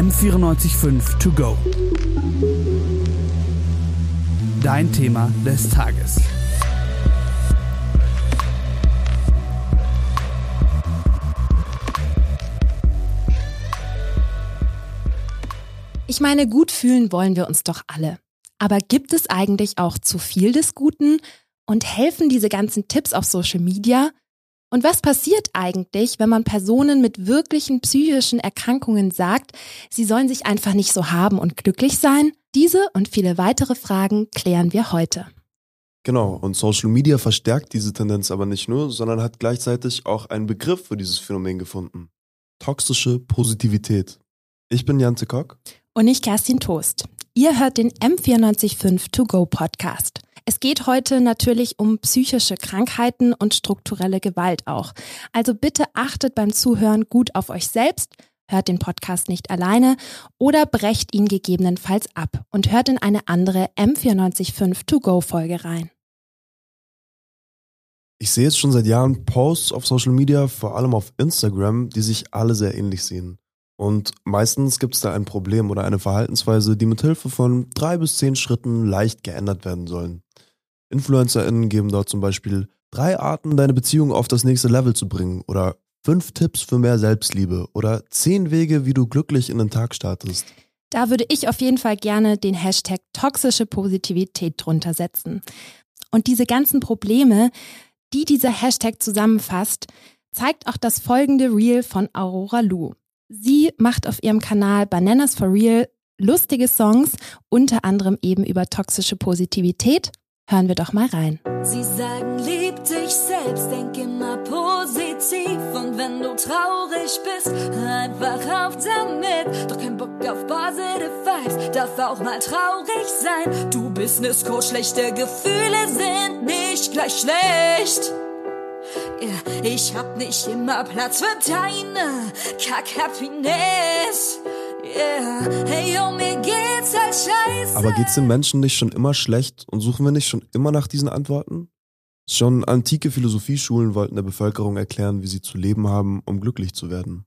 M945 To Go. Dein Thema des Tages. Ich meine, gut fühlen wollen wir uns doch alle. Aber gibt es eigentlich auch zu viel des Guten? Und helfen diese ganzen Tipps auf Social Media? Und was passiert eigentlich, wenn man Personen mit wirklichen psychischen Erkrankungen sagt, sie sollen sich einfach nicht so haben und glücklich sein? Diese und viele weitere Fragen klären wir heute. Genau, und Social Media verstärkt diese Tendenz aber nicht nur, sondern hat gleichzeitig auch einen Begriff für dieses Phänomen gefunden. Toxische Positivität. Ich bin Jante Kock. Und ich Kerstin Toast. Ihr hört den M945 To Go Podcast. Es geht heute natürlich um psychische Krankheiten und strukturelle Gewalt auch. Also bitte achtet beim Zuhören gut auf euch selbst, hört den Podcast nicht alleine oder brecht ihn gegebenenfalls ab und hört in eine andere M945 To Go Folge rein. Ich sehe jetzt schon seit Jahren Posts auf Social Media, vor allem auf Instagram, die sich alle sehr ähnlich sehen. Und meistens gibt es da ein Problem oder eine Verhaltensweise, die mit Hilfe von drei bis zehn Schritten leicht geändert werden sollen. InfluencerInnen geben dort zum Beispiel drei Arten, deine Beziehung auf das nächste Level zu bringen oder fünf Tipps für mehr Selbstliebe oder zehn Wege, wie du glücklich in den Tag startest. Da würde ich auf jeden Fall gerne den Hashtag toxische Positivität drunter setzen. Und diese ganzen Probleme, die dieser Hashtag zusammenfasst, zeigt auch das folgende Reel von Aurora Lu. Sie macht auf ihrem Kanal Bananas for Real lustige Songs, unter anderem eben über toxische Positivität. Hören wir doch mal rein. Sie sagen, lieb dich selbst, denk immer positiv. Und wenn du traurig bist, einfach auf damit. Doch kein Bock auf positive Vibes, darf auch mal traurig sein. Du Business Coach, schlechte Gefühle sind nicht gleich schlecht. Ich hab nicht immer Platz für deine Kack-Happiness. Yeah, hey, yo, mir geht's halt scheiße. Aber geht's den Menschen nicht schon immer schlecht und suchen wir nicht schon immer nach diesen Antworten? Schon antike Philosophieschulen wollten der Bevölkerung erklären, wie sie zu leben haben, um glücklich zu werden.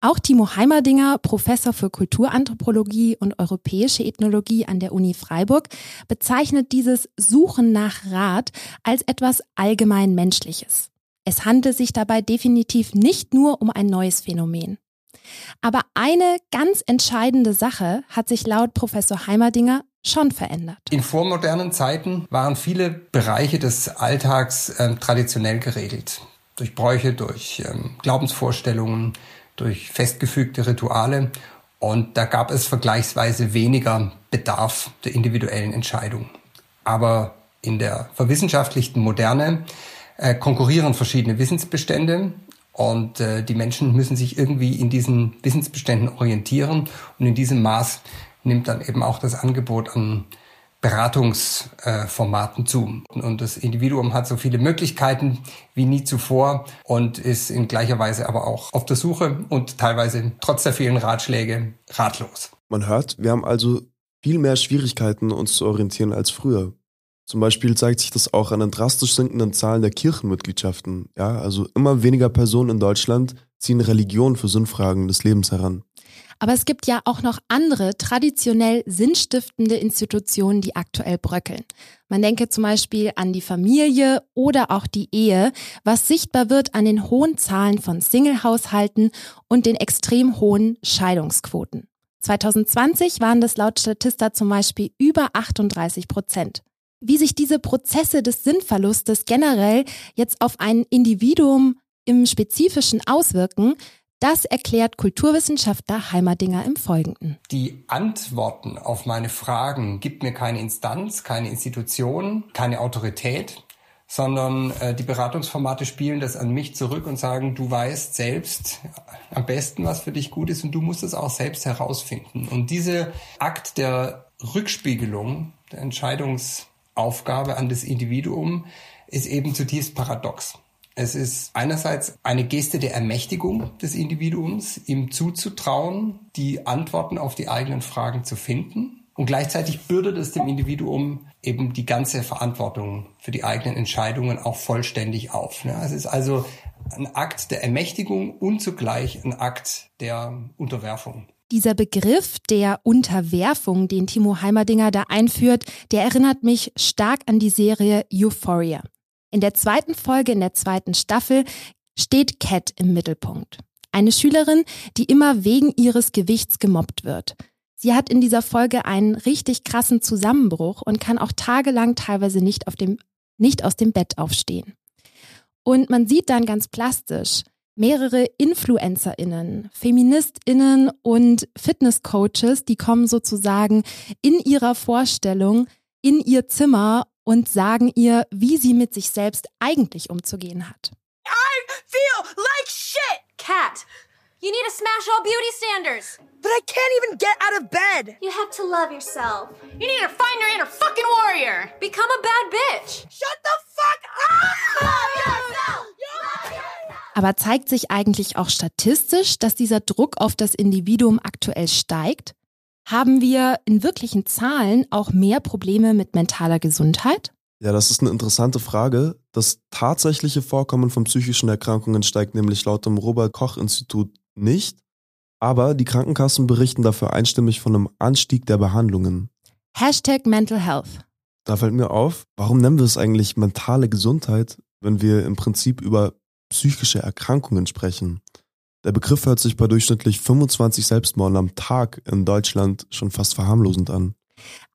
Auch Timo Heimerdinger, Professor für Kulturanthropologie und europäische Ethnologie an der Uni Freiburg, bezeichnet dieses Suchen nach Rat als etwas allgemein Menschliches. Es handelt sich dabei definitiv nicht nur um ein neues Phänomen. Aber eine ganz entscheidende Sache hat sich laut Professor Heimerdinger schon verändert. In vormodernen Zeiten waren viele Bereiche des Alltags äh, traditionell geregelt. Durch Bräuche, durch ähm, Glaubensvorstellungen, durch festgefügte Rituale. Und da gab es vergleichsweise weniger Bedarf der individuellen Entscheidung. Aber in der verwissenschaftlichten Moderne äh, konkurrieren verschiedene Wissensbestände und äh, die Menschen müssen sich irgendwie in diesen Wissensbeständen orientieren und in diesem Maß nimmt dann eben auch das Angebot an Beratungsformaten zu. Und das Individuum hat so viele Möglichkeiten wie nie zuvor und ist in gleicher Weise aber auch auf der Suche und teilweise trotz der vielen Ratschläge ratlos. Man hört, wir haben also viel mehr Schwierigkeiten, uns zu orientieren als früher. Zum Beispiel zeigt sich das auch an den drastisch sinkenden Zahlen der Kirchenmitgliedschaften. Ja, also immer weniger Personen in Deutschland ziehen Religion für Sinnfragen des Lebens heran. Aber es gibt ja auch noch andere traditionell sinnstiftende Institutionen, die aktuell bröckeln. Man denke zum Beispiel an die Familie oder auch die Ehe, was sichtbar wird an den hohen Zahlen von Singlehaushalten und den extrem hohen Scheidungsquoten. 2020 waren das laut Statista zum Beispiel über 38 Prozent. Wie sich diese Prozesse des Sinnverlustes generell jetzt auf ein Individuum im Spezifischen auswirken, das erklärt Kulturwissenschaftler Heimerdinger im Folgenden. Die Antworten auf meine Fragen gibt mir keine Instanz, keine Institution, keine Autorität, sondern äh, die Beratungsformate spielen das an mich zurück und sagen, du weißt selbst am besten, was für dich gut ist und du musst es auch selbst herausfinden. Und diese Akt der Rückspiegelung, der Entscheidungs Aufgabe an das Individuum ist eben zutiefst paradox. Es ist einerseits eine Geste der Ermächtigung des Individuums, ihm zuzutrauen, die Antworten auf die eigenen Fragen zu finden. Und gleichzeitig bürdet es dem Individuum eben die ganze Verantwortung für die eigenen Entscheidungen auch vollständig auf. Es ist also ein Akt der Ermächtigung und zugleich ein Akt der Unterwerfung. Dieser Begriff der Unterwerfung, den Timo Heimerdinger da einführt, der erinnert mich stark an die Serie Euphoria. In der zweiten Folge, in der zweiten Staffel, steht Cat im Mittelpunkt. Eine Schülerin, die immer wegen ihres Gewichts gemobbt wird. Sie hat in dieser Folge einen richtig krassen Zusammenbruch und kann auch tagelang teilweise nicht, auf dem, nicht aus dem Bett aufstehen. Und man sieht dann ganz plastisch mehrere InfluencerInnen, FeministInnen und Fitnesscoaches, die kommen sozusagen in ihrer Vorstellung in ihr Zimmer und sagen ihr, wie sie mit sich selbst eigentlich umzugehen hat. I feel like shit! Cat, you need to smash all beauty standards. But I can't even get out of bed. You have to love yourself. You need to find your inner fucking warrior. Become a bad bitch. Shut the fuck up! Aber zeigt sich eigentlich auch statistisch, dass dieser Druck auf das Individuum aktuell steigt? Haben wir in wirklichen Zahlen auch mehr Probleme mit mentaler Gesundheit? Ja, das ist eine interessante Frage. Das tatsächliche Vorkommen von psychischen Erkrankungen steigt nämlich laut dem Robert Koch Institut nicht, aber die Krankenkassen berichten dafür einstimmig von einem Anstieg der Behandlungen. Hashtag Mental Health. Da fällt mir auf, warum nennen wir es eigentlich mentale Gesundheit, wenn wir im Prinzip über psychische Erkrankungen sprechen? Der Begriff hört sich bei durchschnittlich 25 Selbstmorden am Tag in Deutschland schon fast verharmlosend an.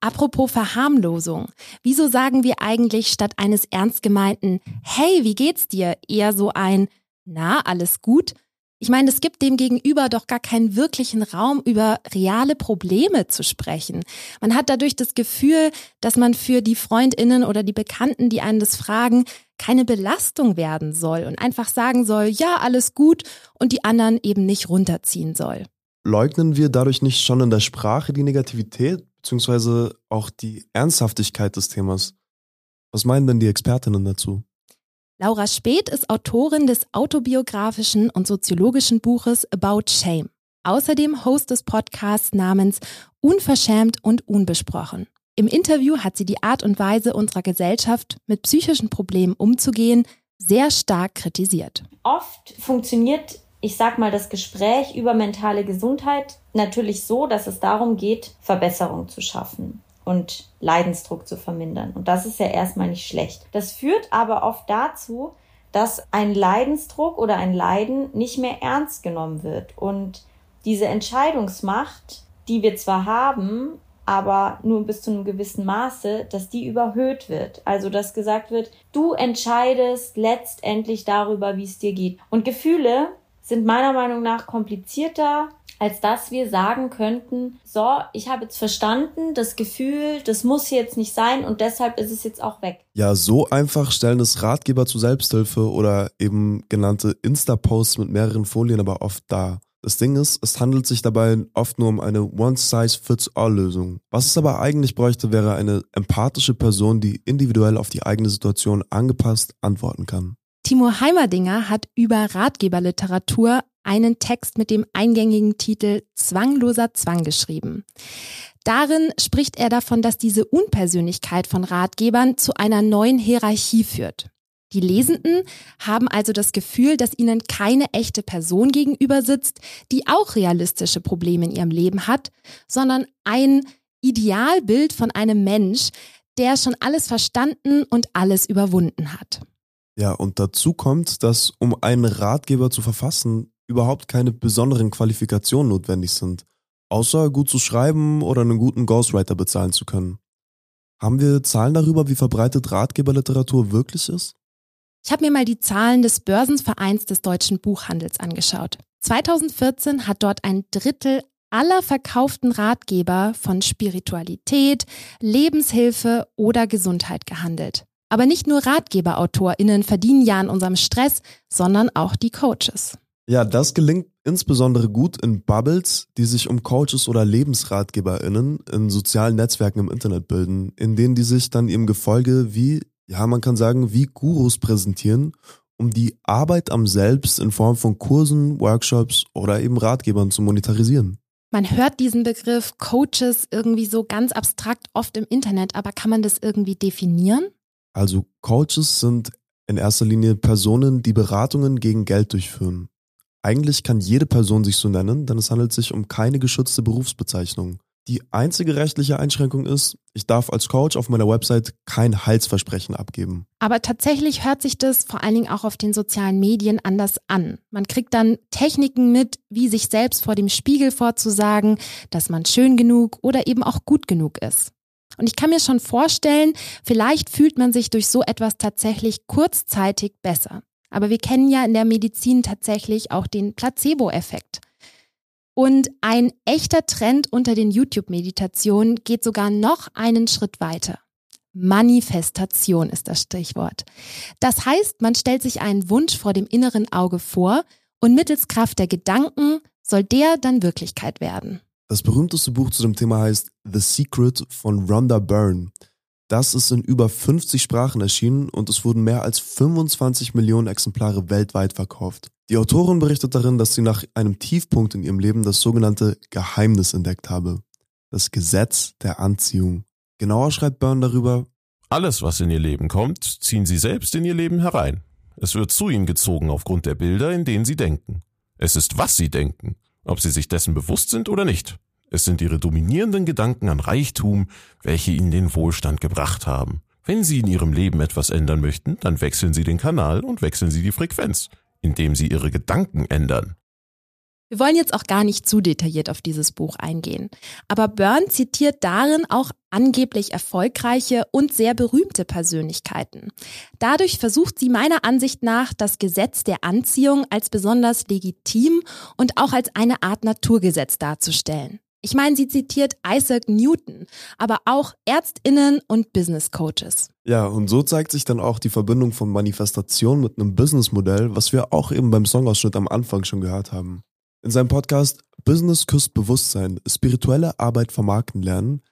Apropos Verharmlosung. Wieso sagen wir eigentlich statt eines ernst gemeinten Hey, wie geht's dir? eher so ein Na, alles gut? Ich meine, es gibt dem Gegenüber doch gar keinen wirklichen Raum, über reale Probleme zu sprechen. Man hat dadurch das Gefühl, dass man für die Freundinnen oder die Bekannten, die einen das fragen, keine Belastung werden soll und einfach sagen soll, ja, alles gut und die anderen eben nicht runterziehen soll. Leugnen wir dadurch nicht schon in der Sprache die Negativität beziehungsweise auch die Ernsthaftigkeit des Themas? Was meinen denn die Expertinnen dazu? Laura Speth ist Autorin des autobiografischen und soziologischen Buches About Shame. Außerdem Host des Podcasts namens Unverschämt und Unbesprochen. Im Interview hat sie die Art und Weise unserer Gesellschaft, mit psychischen Problemen umzugehen, sehr stark kritisiert. Oft funktioniert, ich sag mal, das Gespräch über mentale Gesundheit natürlich so, dass es darum geht, Verbesserung zu schaffen und Leidensdruck zu vermindern. Und das ist ja erstmal nicht schlecht. Das führt aber oft dazu, dass ein Leidensdruck oder ein Leiden nicht mehr ernst genommen wird. Und diese Entscheidungsmacht, die wir zwar haben, aber nur bis zu einem gewissen Maße, dass die überhöht wird. Also, dass gesagt wird, du entscheidest letztendlich darüber, wie es dir geht. Und Gefühle sind meiner Meinung nach komplizierter als dass wir sagen könnten, so, ich habe jetzt verstanden, das Gefühl, das muss jetzt nicht sein und deshalb ist es jetzt auch weg. Ja, so einfach stellen es Ratgeber zur Selbsthilfe oder eben genannte Insta-Posts mit mehreren Folien aber oft dar. Das Ding ist, es handelt sich dabei oft nur um eine One-Size-Fits-All-Lösung. Was es aber eigentlich bräuchte, wäre eine empathische Person, die individuell auf die eigene Situation angepasst antworten kann. Timo Heimerdinger hat über Ratgeberliteratur einen Text mit dem eingängigen Titel Zwangloser Zwang geschrieben. Darin spricht er davon, dass diese Unpersönlichkeit von Ratgebern zu einer neuen Hierarchie führt. Die Lesenden haben also das Gefühl, dass ihnen keine echte Person gegenüber sitzt, die auch realistische Probleme in ihrem Leben hat, sondern ein Idealbild von einem Mensch, der schon alles verstanden und alles überwunden hat. Ja, und dazu kommt, dass um einen Ratgeber zu verfassen, überhaupt keine besonderen Qualifikationen notwendig sind, außer gut zu schreiben oder einen guten Ghostwriter bezahlen zu können. Haben wir Zahlen darüber, wie verbreitet Ratgeberliteratur wirklich ist? Ich habe mir mal die Zahlen des Börsenvereins des deutschen Buchhandels angeschaut. 2014 hat dort ein Drittel aller verkauften Ratgeber von Spiritualität, Lebenshilfe oder Gesundheit gehandelt. Aber nicht nur RatgeberautorInnen verdienen ja an unserem Stress, sondern auch die Coaches. Ja, das gelingt insbesondere gut in Bubbles, die sich um Coaches oder LebensratgeberInnen in sozialen Netzwerken im Internet bilden, in denen die sich dann ihrem Gefolge wie, ja, man kann sagen, wie Gurus präsentieren, um die Arbeit am Selbst in Form von Kursen, Workshops oder eben Ratgebern zu monetarisieren. Man hört diesen Begriff Coaches irgendwie so ganz abstrakt oft im Internet, aber kann man das irgendwie definieren? Also Coaches sind in erster Linie Personen, die Beratungen gegen Geld durchführen. Eigentlich kann jede Person sich so nennen, denn es handelt sich um keine geschützte Berufsbezeichnung. Die einzige rechtliche Einschränkung ist, ich darf als Coach auf meiner Website kein Heilsversprechen abgeben. Aber tatsächlich hört sich das vor allen Dingen auch auf den sozialen Medien anders an. Man kriegt dann Techniken mit, wie sich selbst vor dem Spiegel vorzusagen, dass man schön genug oder eben auch gut genug ist. Und ich kann mir schon vorstellen, vielleicht fühlt man sich durch so etwas tatsächlich kurzzeitig besser. Aber wir kennen ja in der Medizin tatsächlich auch den Placebo-Effekt. Und ein echter Trend unter den YouTube-Meditationen geht sogar noch einen Schritt weiter. Manifestation ist das Stichwort. Das heißt, man stellt sich einen Wunsch vor dem inneren Auge vor und mittels Kraft der Gedanken soll der dann Wirklichkeit werden. Das berühmteste Buch zu dem Thema heißt The Secret von Rhonda Byrne. Das ist in über 50 Sprachen erschienen und es wurden mehr als 25 Millionen Exemplare weltweit verkauft. Die Autorin berichtet darin, dass sie nach einem Tiefpunkt in ihrem Leben das sogenannte Geheimnis entdeckt habe. Das Gesetz der Anziehung. Genauer schreibt Byrne darüber, Alles, was in ihr Leben kommt, ziehen sie selbst in ihr Leben herein. Es wird zu ihnen gezogen aufgrund der Bilder, in denen sie denken. Es ist, was sie denken, ob sie sich dessen bewusst sind oder nicht. Es sind ihre dominierenden Gedanken an Reichtum, welche ihnen den Wohlstand gebracht haben. Wenn sie in ihrem Leben etwas ändern möchten, dann wechseln sie den Kanal und wechseln sie die Frequenz, indem sie ihre Gedanken ändern. Wir wollen jetzt auch gar nicht zu detailliert auf dieses Buch eingehen. Aber Byrne zitiert darin auch angeblich erfolgreiche und sehr berühmte Persönlichkeiten. Dadurch versucht sie meiner Ansicht nach, das Gesetz der Anziehung als besonders legitim und auch als eine Art Naturgesetz darzustellen. Ich meine, sie zitiert Isaac Newton, aber auch Ärztinnen und Business Coaches. Ja, und so zeigt sich dann auch die Verbindung von Manifestation mit einem Businessmodell, was wir auch eben beim Songausschnitt am Anfang schon gehört haben. In seinem Podcast Business küsst Bewusstsein, spirituelle Arbeit vermarkten lernen,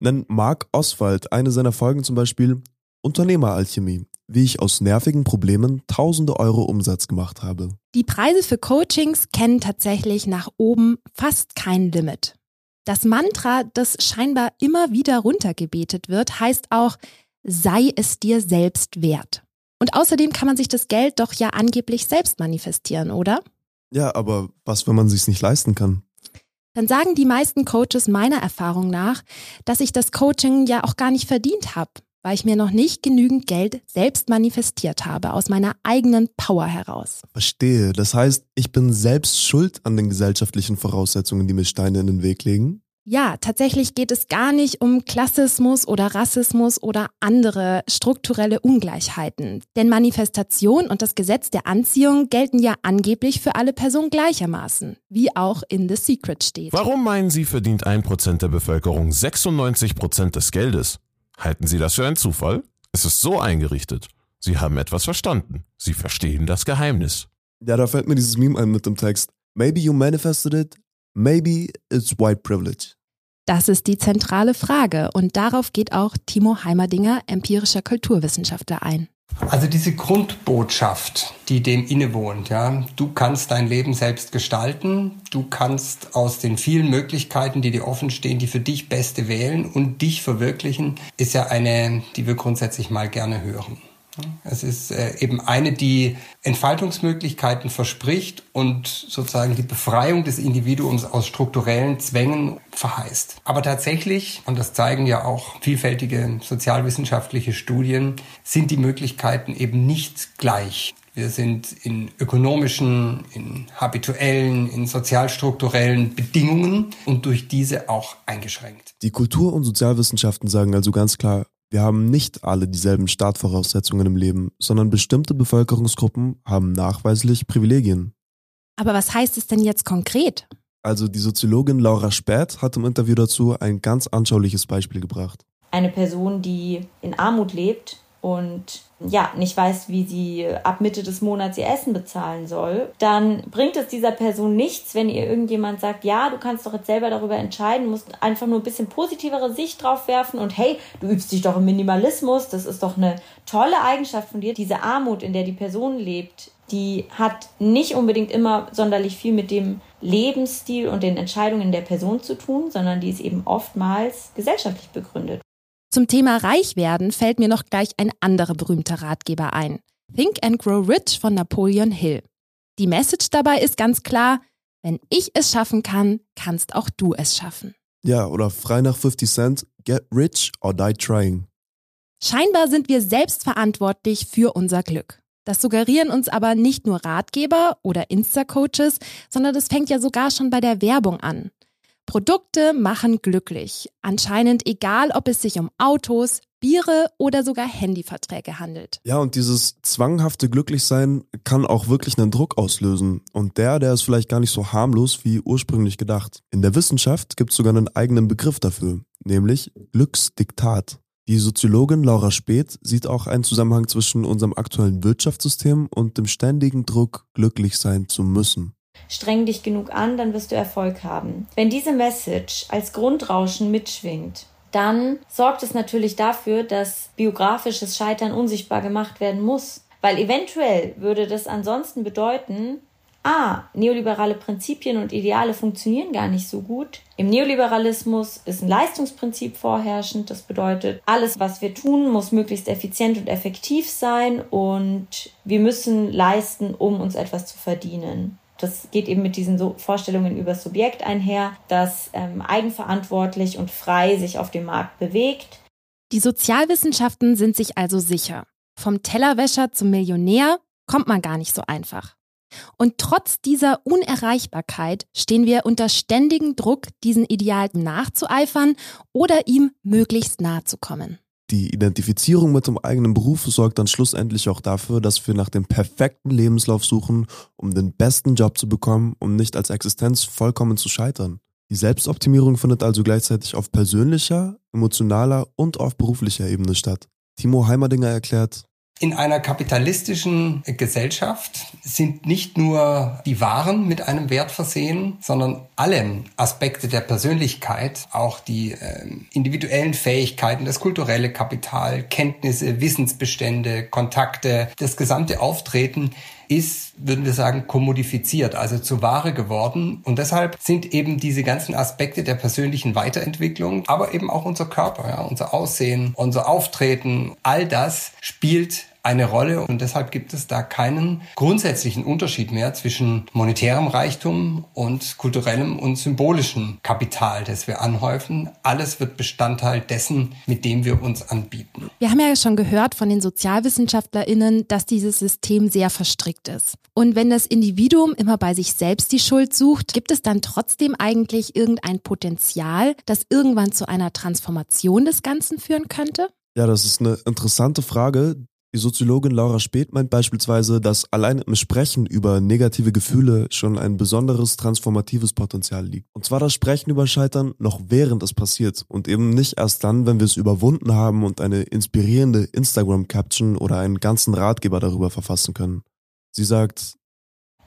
nennt Mark Oswald eine seiner Folgen zum Beispiel Unternehmeralchemie, wie ich aus nervigen Problemen tausende Euro Umsatz gemacht habe. Die Preise für Coachings kennen tatsächlich nach oben fast kein Limit. Das Mantra, das scheinbar immer wieder runtergebetet wird, heißt auch, sei es dir selbst wert. Und außerdem kann man sich das Geld doch ja angeblich selbst manifestieren, oder? Ja, aber was, wenn man sich's nicht leisten kann? Dann sagen die meisten Coaches meiner Erfahrung nach, dass ich das Coaching ja auch gar nicht verdient habe, weil ich mir noch nicht genügend Geld selbst manifestiert habe, aus meiner eigenen Power heraus. Verstehe. Das heißt, ich bin selbst schuld an den gesellschaftlichen Voraussetzungen, die mir Steine in den Weg legen? Ja, tatsächlich geht es gar nicht um Klassismus oder Rassismus oder andere strukturelle Ungleichheiten. Denn Manifestation und das Gesetz der Anziehung gelten ja angeblich für alle Personen gleichermaßen, wie auch in The Secret steht. Warum meinen Sie, verdient ein Prozent der Bevölkerung 96 Prozent des Geldes? Halten Sie das für einen Zufall? Es ist so eingerichtet. Sie haben etwas verstanden. Sie verstehen das Geheimnis. Ja, da fällt mir dieses Meme ein mit dem Text. Maybe you manifested it, maybe it's white privilege. Das ist die zentrale Frage und darauf geht auch Timo Heimerdinger, empirischer Kulturwissenschaftler, ein. Also diese Grundbotschaft, die dem innewohnt, ja, du kannst dein Leben selbst gestalten, du kannst aus den vielen Möglichkeiten, die dir offen stehen, die für dich beste wählen und dich verwirklichen, ist ja eine, die wir grundsätzlich mal gerne hören. Es ist äh, eben eine, die Entfaltungsmöglichkeiten verspricht und sozusagen die Befreiung des Individuums aus strukturellen Zwängen verheißt. Aber tatsächlich, und das zeigen ja auch vielfältige sozialwissenschaftliche Studien, sind die Möglichkeiten eben nicht gleich. Wir sind in ökonomischen, in habituellen, in sozialstrukturellen Bedingungen und durch diese auch eingeschränkt. Die Kultur- und Sozialwissenschaften sagen also ganz klar, wir haben nicht alle dieselben Startvoraussetzungen im Leben, sondern bestimmte Bevölkerungsgruppen haben nachweislich Privilegien. Aber was heißt es denn jetzt konkret? Also die Soziologin Laura Späth hat im Interview dazu ein ganz anschauliches Beispiel gebracht. Eine Person, die in Armut lebt und ja, nicht weiß, wie sie ab Mitte des Monats ihr Essen bezahlen soll, dann bringt es dieser Person nichts, wenn ihr irgendjemand sagt, ja, du kannst doch jetzt selber darüber entscheiden, musst einfach nur ein bisschen positivere Sicht drauf werfen und hey, du übst dich doch im Minimalismus, das ist doch eine tolle Eigenschaft von dir. Diese Armut, in der die Person lebt, die hat nicht unbedingt immer sonderlich viel mit dem Lebensstil und den Entscheidungen der Person zu tun, sondern die ist eben oftmals gesellschaftlich begründet. Zum Thema Reich werden fällt mir noch gleich ein anderer berühmter Ratgeber ein. Think and Grow Rich von Napoleon Hill. Die Message dabei ist ganz klar, wenn ich es schaffen kann, kannst auch du es schaffen. Ja, oder frei nach 50 Cent, get rich or die trying. Scheinbar sind wir selbst verantwortlich für unser Glück. Das suggerieren uns aber nicht nur Ratgeber oder Insta-Coaches, sondern das fängt ja sogar schon bei der Werbung an. Produkte machen glücklich. Anscheinend egal, ob es sich um Autos, Biere oder sogar Handyverträge handelt. Ja, und dieses zwanghafte Glücklichsein kann auch wirklich einen Druck auslösen. Und der, der ist vielleicht gar nicht so harmlos wie ursprünglich gedacht. In der Wissenschaft gibt es sogar einen eigenen Begriff dafür, nämlich Glücksdiktat. Die Soziologin Laura Speth sieht auch einen Zusammenhang zwischen unserem aktuellen Wirtschaftssystem und dem ständigen Druck, glücklich sein zu müssen. Streng dich genug an, dann wirst du Erfolg haben. Wenn diese Message als Grundrauschen mitschwingt, dann sorgt es natürlich dafür, dass biografisches Scheitern unsichtbar gemacht werden muss. Weil eventuell würde das ansonsten bedeuten, ah, neoliberale Prinzipien und Ideale funktionieren gar nicht so gut. Im Neoliberalismus ist ein Leistungsprinzip vorherrschend. Das bedeutet, alles, was wir tun, muss möglichst effizient und effektiv sein und wir müssen leisten, um uns etwas zu verdienen. Das geht eben mit diesen Vorstellungen über Subjekt einher, das ähm, eigenverantwortlich und frei sich auf dem Markt bewegt. Die Sozialwissenschaften sind sich also sicher. Vom Tellerwäscher zum Millionär kommt man gar nicht so einfach. Und trotz dieser Unerreichbarkeit stehen wir unter ständigem Druck, diesen Idealen nachzueifern oder ihm möglichst nahe zu kommen. Die Identifizierung mit dem eigenen Beruf sorgt dann schlussendlich auch dafür, dass wir nach dem perfekten Lebenslauf suchen, um den besten Job zu bekommen, um nicht als Existenz vollkommen zu scheitern. Die Selbstoptimierung findet also gleichzeitig auf persönlicher, emotionaler und auf beruflicher Ebene statt. Timo Heimerdinger erklärt, in einer kapitalistischen Gesellschaft sind nicht nur die Waren mit einem Wert versehen, sondern alle Aspekte der Persönlichkeit, auch die äh, individuellen Fähigkeiten, das kulturelle Kapital, Kenntnisse, Wissensbestände, Kontakte, das gesamte Auftreten ist, würden wir sagen, kommodifiziert, also zu Ware geworden. Und deshalb sind eben diese ganzen Aspekte der persönlichen Weiterentwicklung, aber eben auch unser Körper, ja, unser Aussehen, unser Auftreten, all das spielt eine Rolle und deshalb gibt es da keinen grundsätzlichen Unterschied mehr zwischen monetärem Reichtum und kulturellem und symbolischem Kapital, das wir anhäufen. Alles wird Bestandteil dessen, mit dem wir uns anbieten. Wir haben ja schon gehört von den Sozialwissenschaftlerinnen, dass dieses System sehr verstrickt ist. Und wenn das Individuum immer bei sich selbst die Schuld sucht, gibt es dann trotzdem eigentlich irgendein Potenzial, das irgendwann zu einer Transformation des Ganzen führen könnte? Ja, das ist eine interessante Frage, die Soziologin Laura Speth meint beispielsweise, dass allein im Sprechen über negative Gefühle schon ein besonderes transformatives Potenzial liegt. Und zwar das Sprechen über Scheitern noch während es passiert und eben nicht erst dann, wenn wir es überwunden haben und eine inspirierende Instagram-Caption oder einen ganzen Ratgeber darüber verfassen können. Sie sagt,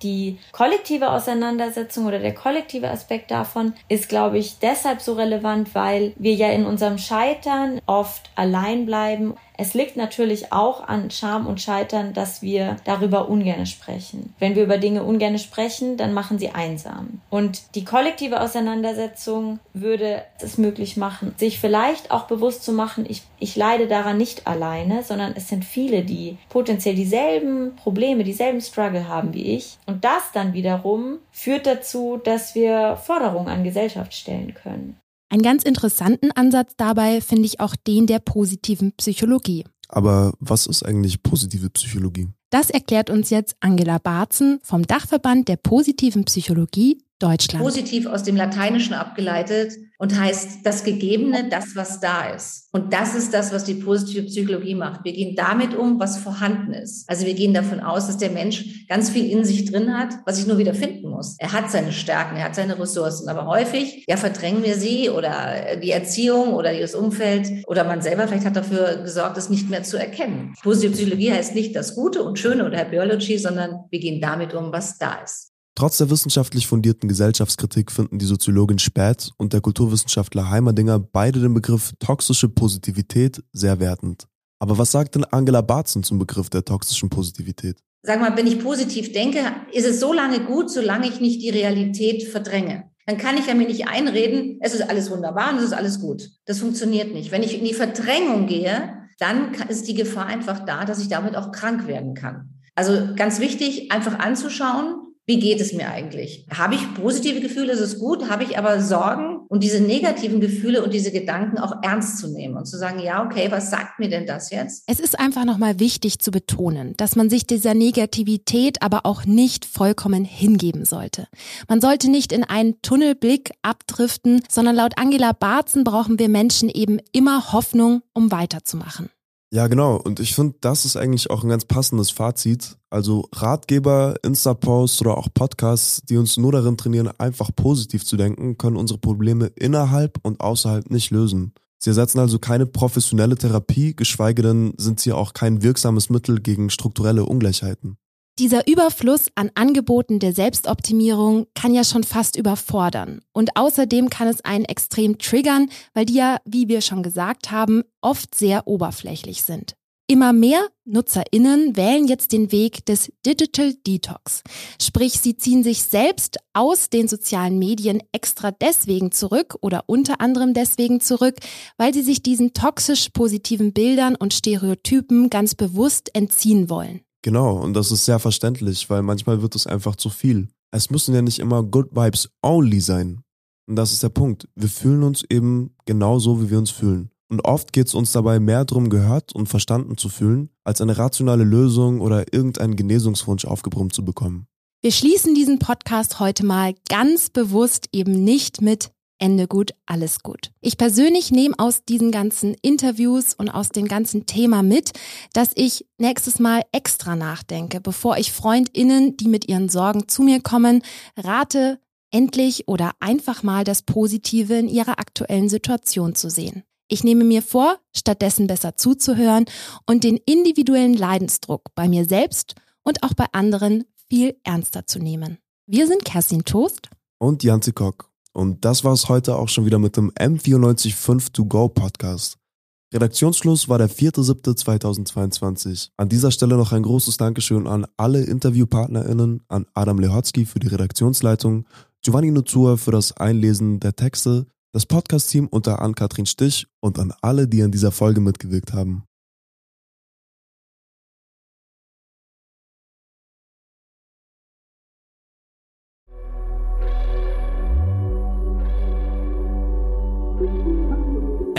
die kollektive Auseinandersetzung oder der kollektive Aspekt davon ist, glaube ich, deshalb so relevant, weil wir ja in unserem Scheitern oft allein bleiben es liegt natürlich auch an Scham und Scheitern, dass wir darüber ungern sprechen. Wenn wir über Dinge ungern sprechen, dann machen sie einsam. Und die kollektive Auseinandersetzung würde es möglich machen, sich vielleicht auch bewusst zu machen, ich, ich leide daran nicht alleine, sondern es sind viele, die potenziell dieselben Probleme, dieselben Struggle haben wie ich. Und das dann wiederum führt dazu, dass wir Forderungen an Gesellschaft stellen können. Einen ganz interessanten Ansatz dabei finde ich auch den der positiven Psychologie. Aber was ist eigentlich positive Psychologie? Das erklärt uns jetzt Angela Barzen vom Dachverband der positiven Psychologie Deutschland. Positiv aus dem Lateinischen abgeleitet und heißt das Gegebene, das, was da ist. Und das ist das, was die positive Psychologie macht. Wir gehen damit um, was vorhanden ist. Also wir gehen davon aus, dass der Mensch ganz viel in sich drin hat, was ich nur wieder finden muss. Er hat seine Stärken, er hat seine Ressourcen, aber häufig, ja, verdrängen wir sie oder die Erziehung oder das Umfeld oder man selber vielleicht hat dafür gesorgt, es nicht mehr zu erkennen. Positive Psychologie heißt nicht das Gute und Schöne oder Biology, sondern wir gehen damit um, was da ist. Trotz der wissenschaftlich fundierten Gesellschaftskritik finden die Soziologin Späth und der Kulturwissenschaftler Heimerdinger beide den Begriff toxische Positivität sehr wertend. Aber was sagt denn Angela Barzen zum Begriff der toxischen Positivität? Sag mal, wenn ich positiv denke, ist es so lange gut, solange ich nicht die Realität verdränge. Dann kann ich ja mir nicht einreden, es ist alles wunderbar und es ist alles gut. Das funktioniert nicht. Wenn ich in die Verdrängung gehe, dann ist die Gefahr einfach da, dass ich damit auch krank werden kann. Also ganz wichtig, einfach anzuschauen, wie geht es mir eigentlich? Habe ich positive Gefühle, ist es gut? Habe ich aber Sorgen und diese negativen Gefühle und diese Gedanken auch ernst zu nehmen und zu sagen, ja, okay, was sagt mir denn das jetzt? Es ist einfach nochmal wichtig zu betonen, dass man sich dieser Negativität aber auch nicht vollkommen hingeben sollte. Man sollte nicht in einen Tunnelblick abdriften, sondern laut Angela Barzen brauchen wir Menschen eben immer Hoffnung, um weiterzumachen. Ja, genau. Und ich finde, das ist eigentlich auch ein ganz passendes Fazit. Also Ratgeber, Insta-Posts oder auch Podcasts, die uns nur darin trainieren, einfach positiv zu denken, können unsere Probleme innerhalb und außerhalb nicht lösen. Sie ersetzen also keine professionelle Therapie, geschweige denn sind sie auch kein wirksames Mittel gegen strukturelle Ungleichheiten. Dieser Überfluss an Angeboten der Selbstoptimierung kann ja schon fast überfordern. Und außerdem kann es einen extrem triggern, weil die ja, wie wir schon gesagt haben, oft sehr oberflächlich sind. Immer mehr Nutzerinnen wählen jetzt den Weg des Digital Detox. Sprich, sie ziehen sich selbst aus den sozialen Medien extra deswegen zurück oder unter anderem deswegen zurück, weil sie sich diesen toxisch positiven Bildern und Stereotypen ganz bewusst entziehen wollen. Genau, und das ist sehr verständlich, weil manchmal wird es einfach zu viel. Es müssen ja nicht immer Good Vibes only sein. Und das ist der Punkt. Wir fühlen uns eben genau so, wie wir uns fühlen. Und oft geht es uns dabei mehr darum, gehört und verstanden zu fühlen, als eine rationale Lösung oder irgendeinen Genesungswunsch aufgebrummt zu bekommen. Wir schließen diesen Podcast heute mal ganz bewusst eben nicht mit Ende gut, alles gut. Ich persönlich nehme aus diesen ganzen Interviews und aus dem ganzen Thema mit, dass ich nächstes Mal extra nachdenke, bevor ich Freundinnen, die mit ihren Sorgen zu mir kommen, rate, endlich oder einfach mal das Positive in ihrer aktuellen Situation zu sehen. Ich nehme mir vor, stattdessen besser zuzuhören und den individuellen Leidensdruck bei mir selbst und auch bei anderen viel ernster zu nehmen. Wir sind Kerstin Toast und Janzi Kock. Und das war es heute auch schon wieder mit dem M945 To Go Podcast. Redaktionsschluss war der 4.7.2022. An dieser Stelle noch ein großes Dankeschön an alle InterviewpartnerInnen, an Adam Lehotzky für die Redaktionsleitung, Giovanni Nuzua für das Einlesen der Texte, das Podcast-Team unter Ann-Kathrin Stich und an alle, die an dieser Folge mitgewirkt haben.